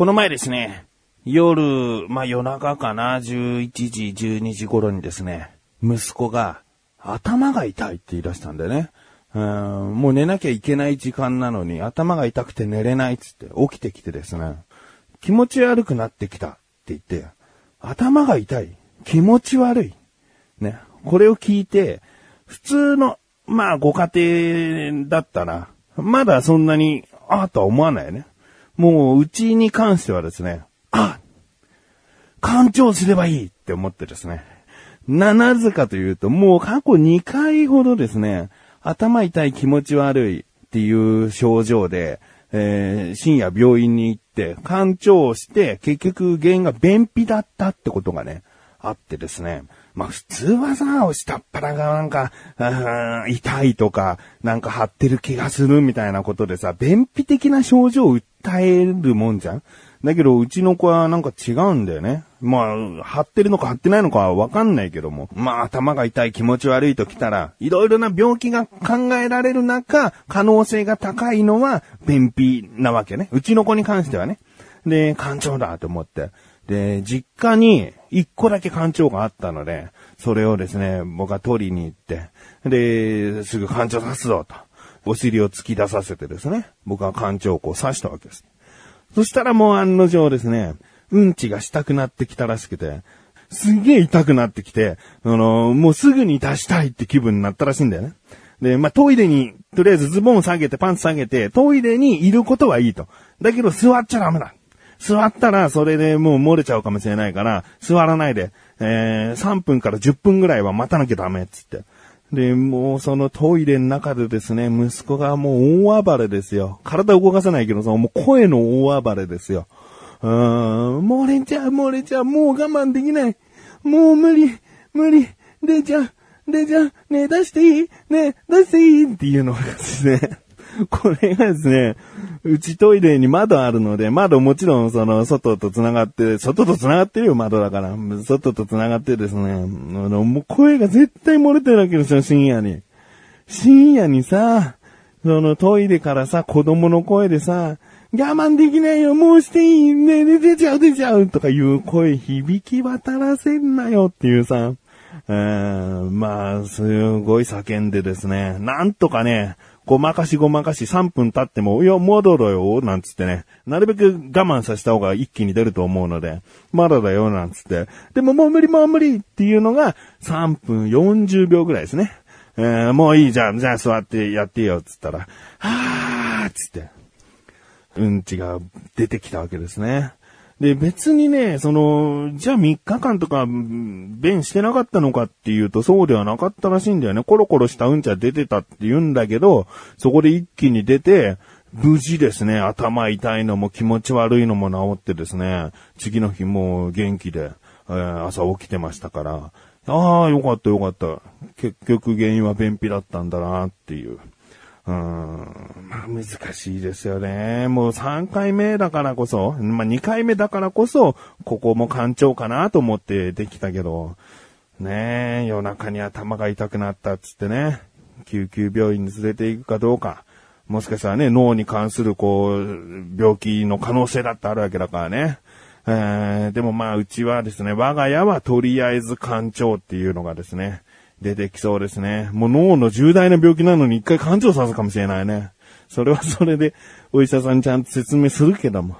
この前ですね、夜、まあ夜中かな、11時、12時頃にですね、息子が頭が痛いって言い出したんだよね。うんもう寝なきゃいけない時間なのに頭が痛くて寝れないっつって起きてきてですね、気持ち悪くなってきたって言って、頭が痛い気持ち悪いね。これを聞いて、普通の、まあご家庭だったら、まだそんなに、ああとは思わないよね。もう、うちに関してはですね、あ干潮すればいいって思ってですね。な、なぜかというと、もう過去2回ほどですね、頭痛い気持ち悪いっていう症状で、えー、深夜病院に行って、干潮して、結局原因が便秘だったってことがね、あってですね。まあ普通はさ、下っ腹がなんか、痛いとか、なんか張ってる気がするみたいなことでさ、便秘的な症状を耐えるもんじゃん？だけど、うちの子はなんか違うんだよね。まあ、張ってるのか張ってないのかはわかんないけども。まあ、頭が痛い気持ち悪いと来たら、いろいろな病気が考えられる中、可能性が高いのは、便秘なわけね。うちの子に関してはね。で、肝腸だと思って。で、実家に一個だけ肝腸があったので、それをですね、僕は取りに行って、で、すぐ肝腸刺すぞと。お尻を突き出させてですね、僕は肝腸をこう刺したわけです。そしたらもう案の定ですね、うんちがしたくなってきたらしくて、すげえ痛くなってきて、あの、もうすぐに出したいって気分になったらしいんだよね。で、まあ、トイレに、とりあえずズボン下げてパンツ下げて、トイレにいることはいいと。だけど座っちゃダメだ。座ったらそれでもう漏れちゃうかもしれないから、座らないで、えー、3分から10分ぐらいは待たなきゃダメっつって。で、もうそのトイレの中でですね、息子がもう大暴れですよ。体動かさないけどさ、もう声の大暴れですよ。うーん、漏れちゃう、漏れちゃう、もう我慢できない。もう無理、無理、出ちゃう、出ちゃう、ねえ出していい？ねえ出していい？っていうのがですね、これがですね、うちトイレに窓あるので、窓もちろんその外と繋がって、外と繋がってるよ、窓だから。外と繋がってですね、もう声が絶対漏れてるわけですよ、深夜に。深夜にさ、そのトイレからさ、子供の声でさ、我慢できないよ、もうしていいね、出ちゃう出ちゃうとかいう声響き渡らせんなよっていうさ、えー、まあ、すごい叫んでですね、なんとかね、ごまかしごまかし3分経っても、いや、戻ろよ、なんつってね。なるべく我慢させた方が一気に出ると思うので、まだだよ、なんつって。でももう無理もう無理っていうのが3分40秒ぐらいですね。えー、もういいじゃん、じゃあ座ってやってよ、つったら、はーつって、うんちが出てきたわけですね。で、別にね、その、じゃあ3日間とか、便してなかったのかっていうと、そうではなかったらしいんだよね。コロコロしたうんちは出てたって言うんだけど、そこで一気に出て、無事ですね、頭痛いのも気持ち悪いのも治ってですね、次の日もう元気で、えー、朝起きてましたから、ああ、よかったよかった。結局原因は便秘だったんだなっていう。うん、まあ難しいですよね。もう3回目だからこそ、まあ2回目だからこそ、ここも干潮かなと思ってできたけど、ねえ、夜中に頭が痛くなったっつってね、救急病院に連れて行くかどうか、もしかしたらね、脳に関するこう、病気の可能性だってあるわけだからね。えー、でもまあうちはですね、我が家はとりあえず干潮っていうのがですね、出てきそうですね。もう脳の重大な病気なのに一回感情さすかもしれないね。それはそれで、お医者さんちゃんと説明するけども。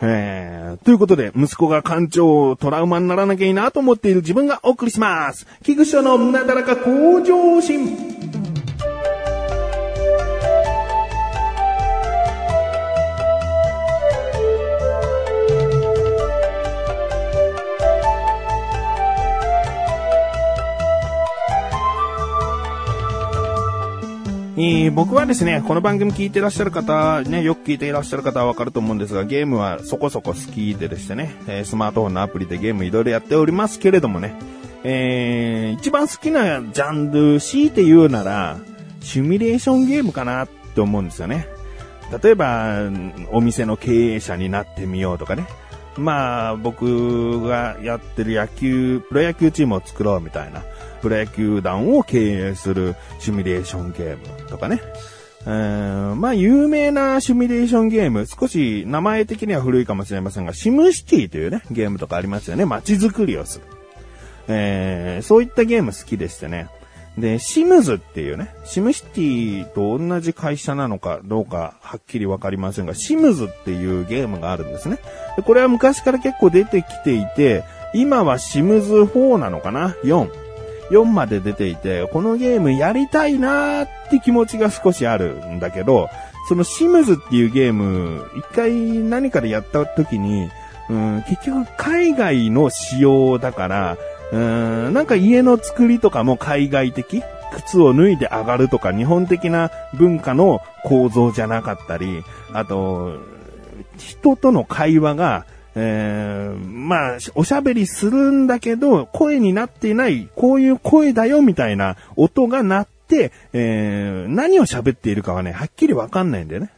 えー、ということで、息子が感情トラウマにならなきゃいいなと思っている自分がお送りします。菊池のなだらか向上心。え、僕はですね、この番組聞いてらっしゃる方、ね、よく聞いていらっしゃる方はわかると思うんですが、ゲームはそこそこ好きででしてね、え、スマートフォンのアプリでゲームいろいろやっておりますけれどもね、えー、一番好きなジャンル、強いて言うなら、シミュレーションゲームかなって思うんですよね。例えば、お店の経営者になってみようとかね。まあ、僕がやってる野球、プロ野球チームを作ろうみたいな。プロ野球団を経営するシミュレーションゲームとかね。えー、まあ、有名なシミュレーションゲーム、少し名前的には古いかもしれませんが、シムシティというね、ゲームとかありますよね。街づくりをする。えー、そういったゲーム好きでしてね。で、シムズっていうね、シムシティと同じ会社なのかどうかはっきりわかりませんが、シムズっていうゲームがあるんですね。でこれは昔から結構出てきていて、今はシムズ4なのかな ?4。4まで出ていて、このゲームやりたいなーって気持ちが少しあるんだけど、そのシムズっていうゲーム、一回何かでやった時に、うん、結局海外の仕様だから、うん、なんか家の作りとかも海外的靴を脱いで上がるとか日本的な文化の構造じゃなかったり、あと、人との会話が、えー、まあ、おしゃべりするんだけど、声になっていない、こういう声だよみたいな音が鳴って、えー、何を喋っているかはね、はっきりわかんないんだよね。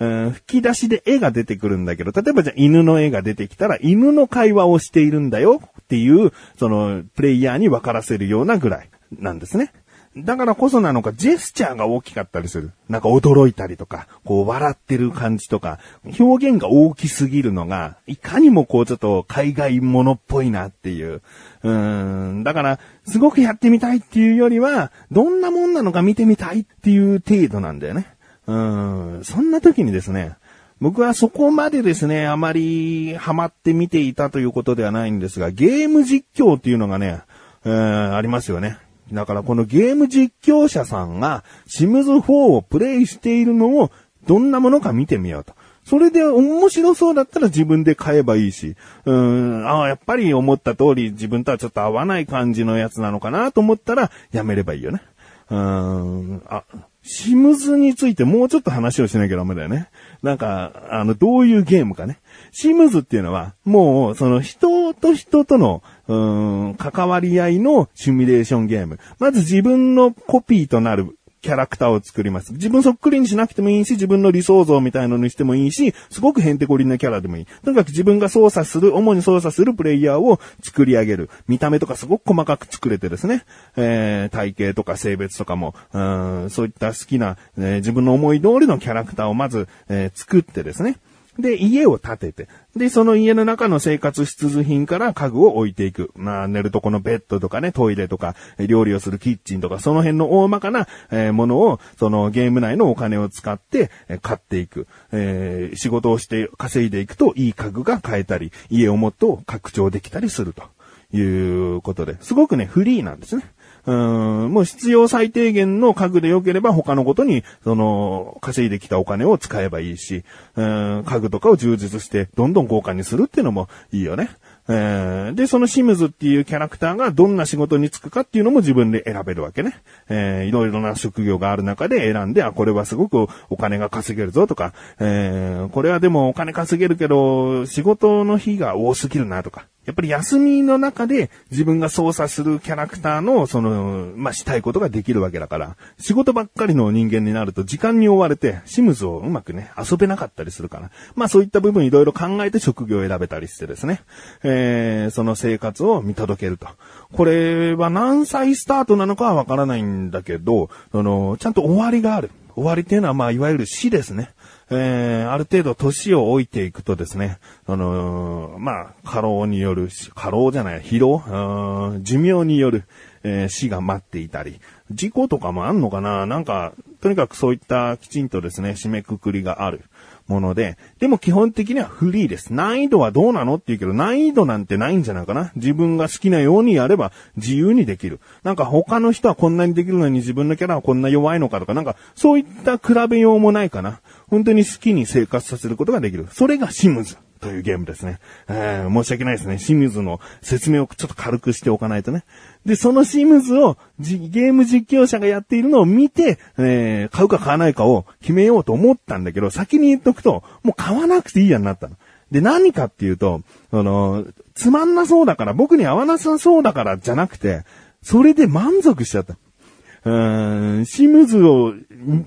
うん、吹き出しで絵が出てくるんだけど、例えばじゃあ犬の絵が出てきたら、犬の会話をしているんだよっていう、その、プレイヤーに分からせるようなぐらいなんですね。だからこそなのか、ジェスチャーが大きかったりする。なんか驚いたりとか、こう笑ってる感じとか、表現が大きすぎるのが、いかにもこうちょっと海外ものっぽいなっていう。うーん、だから、すごくやってみたいっていうよりは、どんなもんなのか見てみたいっていう程度なんだよね。うん、そんな時にですね、僕はそこまでですね、あまりハマって見ていたということではないんですが、ゲーム実況っていうのがね、えー、ありますよね。だからこのゲーム実況者さんがシムズ4をプレイしているのをどんなものか見てみようと。それで面白そうだったら自分で買えばいいし、うん、ああ、やっぱり思った通り自分とはちょっと合わない感じのやつなのかなと思ったらやめればいいよね。うん、あ、シムズについてもうちょっと話をしなきゃダメだよね。なんか、あの、どういうゲームかね。シムズっていうのは、もう、その人と人との、うーん、関わり合いのシミュレーションゲーム。まず自分のコピーとなるキャラクターを作ります。自分そっくりにしなくてもいいし、自分の理想像みたいなのにしてもいいし、すごくヘンテコリンなキャラでもいい。とにかく自分が操作する、主に操作するプレイヤーを作り上げる。見た目とかすごく細かく作れてですね、えー、体型とか性別とかも、うんそういった好きな、えー、自分の思い通りのキャラクターをまず、えー、作ってですね、で、家を建てて、で、その家の中の生活必需品から家具を置いていく。まあ、寝るとこのベッドとかね、トイレとか、料理をするキッチンとか、その辺の大まかな、えー、ものを、そのゲーム内のお金を使って、えー、買っていく。えー、仕事をして稼いでいくと、いい家具が買えたり、家をもっと拡張できたりするということで、すごくね、フリーなんですね。うん、もう必要最低限の家具で良ければ他のことに、その、稼いできたお金を使えばいいし、うん、家具とかを充実してどんどん豪華にするっていうのもいいよね。え、で、そのシムズっていうキャラクターがどんな仕事に就くかっていうのも自分で選べるわけね。えー、いろいろな職業がある中で選んで、あ、これはすごくお金が稼げるぞとか、えー、これはでもお金稼げるけど、仕事の日が多すぎるなとか、やっぱり休みの中で自分が操作するキャラクターの、その、まあ、したいことができるわけだから、仕事ばっかりの人間になると時間に追われて、シムズをうまくね、遊べなかったりするから。まあ、そういった部分いろいろ考えて職業を選べたりしてですね、えー、その生活を見届けると。これは何歳スタートなのかはわからないんだけど、その、ちゃんと終わりがある。終わりっていうのは、まあ、いわゆる死ですね。えー、ある程度年を置いていくとですね、あのー、まあ、過労による、過労じゃない、疲労、寿命による、えー、死が待っていたり、事故とかもあんのかななんか、とにかくそういったきちんとですね、締めくくりがあるもので、でも基本的にはフリーです。難易度はどうなのって言うけど、難易度なんてないんじゃないかな自分が好きなようにやれば自由にできる。なんか他の人はこんなにできるのに自分のキャラはこんな弱いのかとか、なんかそういった比べようもないかな。本当に好きに生活させることができる。それがシムズというゲームですね。えー、申し訳ないですね。シムズの説明をちょっと軽くしておかないとね。で、そのシムズをゲーム実況者がやっているのを見て、えー、買うか買わないかを決めようと思ったんだけど、先に言っとくと、もう買わなくていいやになったの。で、何かっていうと、あの、つまんなそうだから、僕に合わなさそうだからじゃなくて、それで満足しちゃった。うーん、シムズを、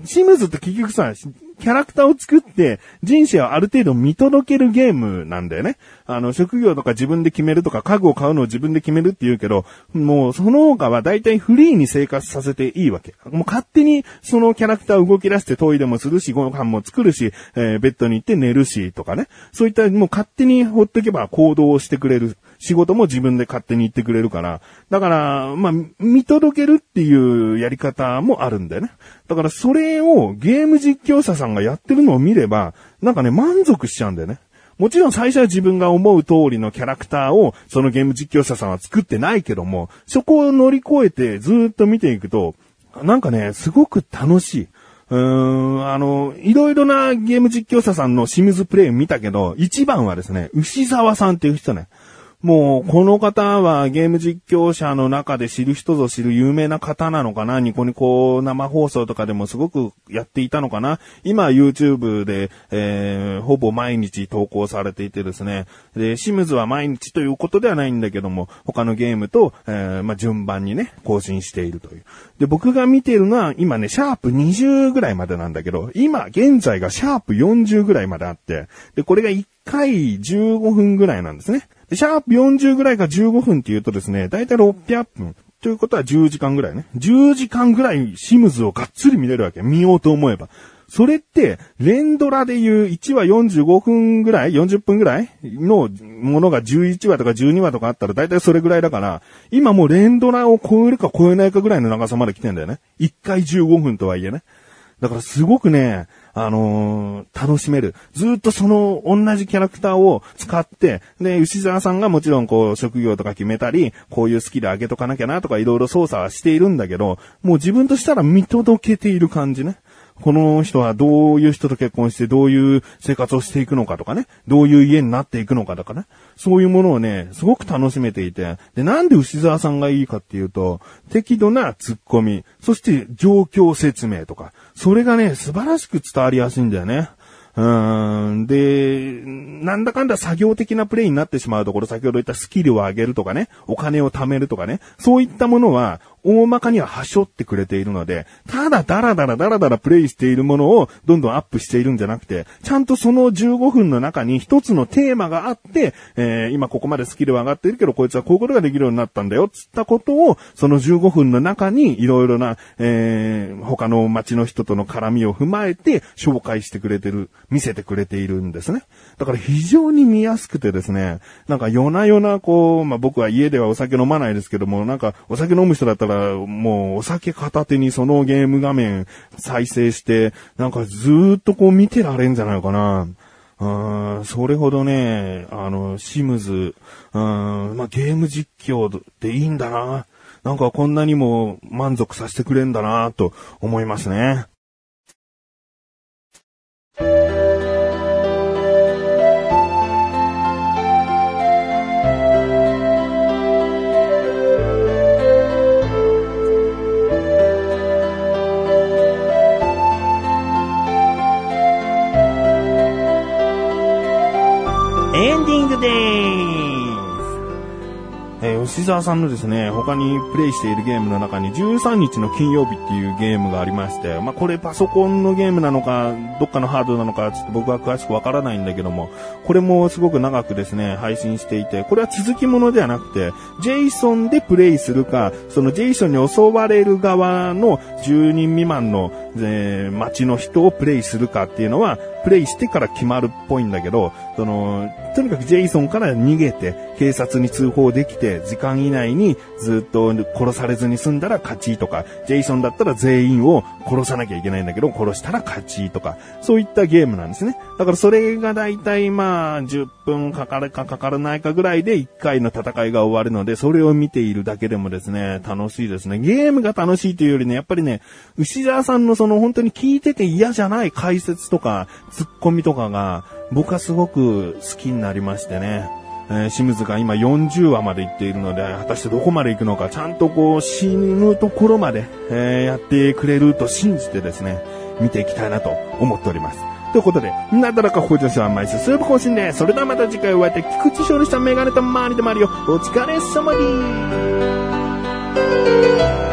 シムズって結局さ、キャラクターを作って人生をある程度見届けるゲームなんだよね。あの、職業とか自分で決めるとか家具を買うのを自分で決めるって言うけど、もうその他は大体フリーに生活させていいわけ。もう勝手にそのキャラクターを動き出してトイレもするし、ご飯も作るし、えー、ベッドに行って寝るしとかね。そういったもう勝手に放っておけば行動をしてくれる。仕事も自分で勝手に言ってくれるから。だから、まあ、見届けるっていうやり方もあるんだよね。だからそれをゲーム実況者さんがやってるのを見れば、なんかね、満足しちゃうんだよね。もちろん最初は自分が思う通りのキャラクターをそのゲーム実況者さんは作ってないけども、そこを乗り越えてずっと見ていくと、なんかね、すごく楽しい。うーん、あの、いろいろなゲーム実況者さんのシムズプレイ見たけど、一番はですね、牛沢さんっていう人ね。もう、この方はゲーム実況者の中で知る人ぞ知る有名な方なのかなニコニコ生放送とかでもすごくやっていたのかな今 YouTube で、えー、ほぼ毎日投稿されていてですね。で、シムズは毎日ということではないんだけども、他のゲームと、えー、まあ、順番にね、更新しているという。で、僕が見てるのは、今ね、シャープ20ぐらいまでなんだけど、今、現在がシャープ40ぐらいまであって、で、これが1回15分ぐらいなんですね。でシャープ40ぐらいが15分って言うとですね、だいたい600分。ということは10時間ぐらいね。10時間ぐらいシムズをがっつり見れるわけ。見ようと思えば。それって、連ドラでいう1話45分ぐらい ?40 分ぐらいのものが11話とか12話とかあったら大体それぐらいだから、今もう連ドラを超えるか超えないかぐらいの長さまで来てんだよね。1回15分とはいえね。だからすごくね、あのー、楽しめる。ずっとその同じキャラクターを使って、で、牛沢さんがもちろんこう、職業とか決めたり、こういうスキル上げとかなきゃなとかいろいろ操作はしているんだけど、もう自分としたら見届けている感じね。この人はどういう人と結婚してどういう生活をしていくのかとかね、どういう家になっていくのかとかね、そういうものをね、すごく楽しめていて、で、なんで牛沢さんがいいかっていうと、適度な突っ込み、そして状況説明とか、それがね、素晴らしく伝わりやすいんだよね。うん。で、なんだかんだ作業的なプレイになってしまうところ、先ほど言ったスキルを上げるとかね、お金を貯めるとかね、そういったものは、大まかにははしょってくれているので、ただダラダラダラダラプレイしているものをどんどんアップしているんじゃなくて、ちゃんとその15分の中に一つのテーマがあって、えー、今ここまでスキルは上がってるけど、こいつはこういうことができるようになったんだよ、つったことを、その15分の中にいろいろな、えー、他の街の人との絡みを踏まえて紹介してくれてる、見せてくれているんですね。だから非常に見やすくてですね、なんか夜な夜なこう、まあ、僕は家ではお酒飲まないですけども、なんかお酒飲む人だったらもうお酒片手にそのゲーム画面再生して、なんかずっとこう見てられんじゃないかな。うん、それほどね、あの、シムズ、うん、まあ、ゲーム実況でいいんだな。なんかこんなにも満足させてくれんだなと思いますね。吉沢さんのですね、他にプレイしているゲームの中に13日の金曜日っていうゲームがありまして、まあ、これパソコンのゲームなのか、どっかのハードなのか、ちょっと僕は詳しくわからないんだけども、これもすごく長くですね、配信していて、これは続きものではなくて、ジェイソンでプレイするか、そのジェイソンに襲われる側の10人未満の、えー、街の人をプレイするかっていうのは、プレイしてから決まるっぽいんだけど、その、とにかくジェイソンから逃げて、警察に通報できて、時間以内にずっと殺されずに済んだら勝ちとか、ジェイソンだったら全員を殺さなきゃいけないんだけど、殺したら勝ちとか、そういったゲームなんですね。だからそれがだいたいまあ、10分かかるかかからないかぐらいで1回の戦いが終わるので、それを見ているだけでもですね、楽しいですね。ゲームが楽しいというよりね、やっぱりね、牛沢さんのその本当に聞いてて嫌じゃない解説とか、ツッコミとかが、僕はすごく好きになりましてね。えー、シムズが今40話まで行っているので、果たしてどこまで行くのか、ちゃんとこう死ぬところまで、えー、やってくれると信じてですね、見ていきたいなと思っております。ということで、なだらか向上心は毎週数部更新で、それではまた次回お会いで、菊池勝利したメガネと周りでもあるよ。お疲れ様です。